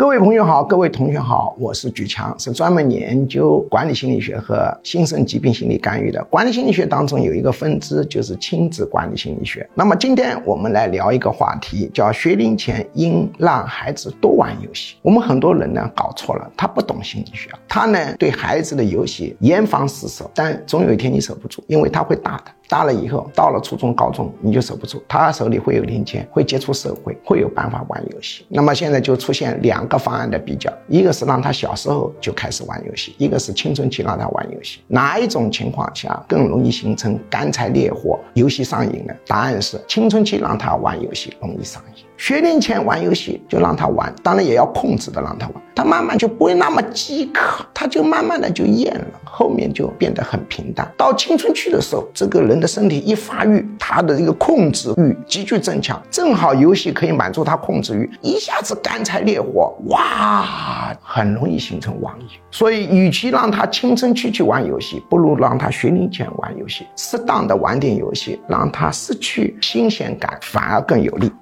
各位朋友好，各位同学好，我是举强，是专门研究管理心理学和新生疾病心理干预的。管理心理学当中有一个分支就是亲子管理心理学。那么今天我们来聊一个话题，叫学龄前应让孩子多玩游戏。我们很多人呢搞错了，他不懂心理学，他呢对孩子的游戏严防死守，但总有一天你守不住，因为他会大的。大了以后，到了初中、高中，你就守不住，他手里会有零钱，会接触社会，会有办法玩游戏。那么现在就出现两个方案的比较，一个是让他小时候就开始玩游戏，一个是青春期让他玩游戏。哪一种情况下更容易形成干柴烈火、游戏上瘾呢？答案是青春期让他玩游戏容易上瘾。学龄前玩游戏就让他玩，当然也要控制的让他玩，他慢慢就不会那么饥渴，他就慢慢的就厌了，后面就变得很平淡。到青春期的时候，这个人的身体一发育，他的这个控制欲急剧增强，正好游戏可以满足他控制欲，一下子干柴烈火，哇，很容易形成网瘾。所以，与其让他青春期去玩游戏，不如让他学龄前玩游戏，适当的玩点游戏，让他失去新鲜感，反而更有利。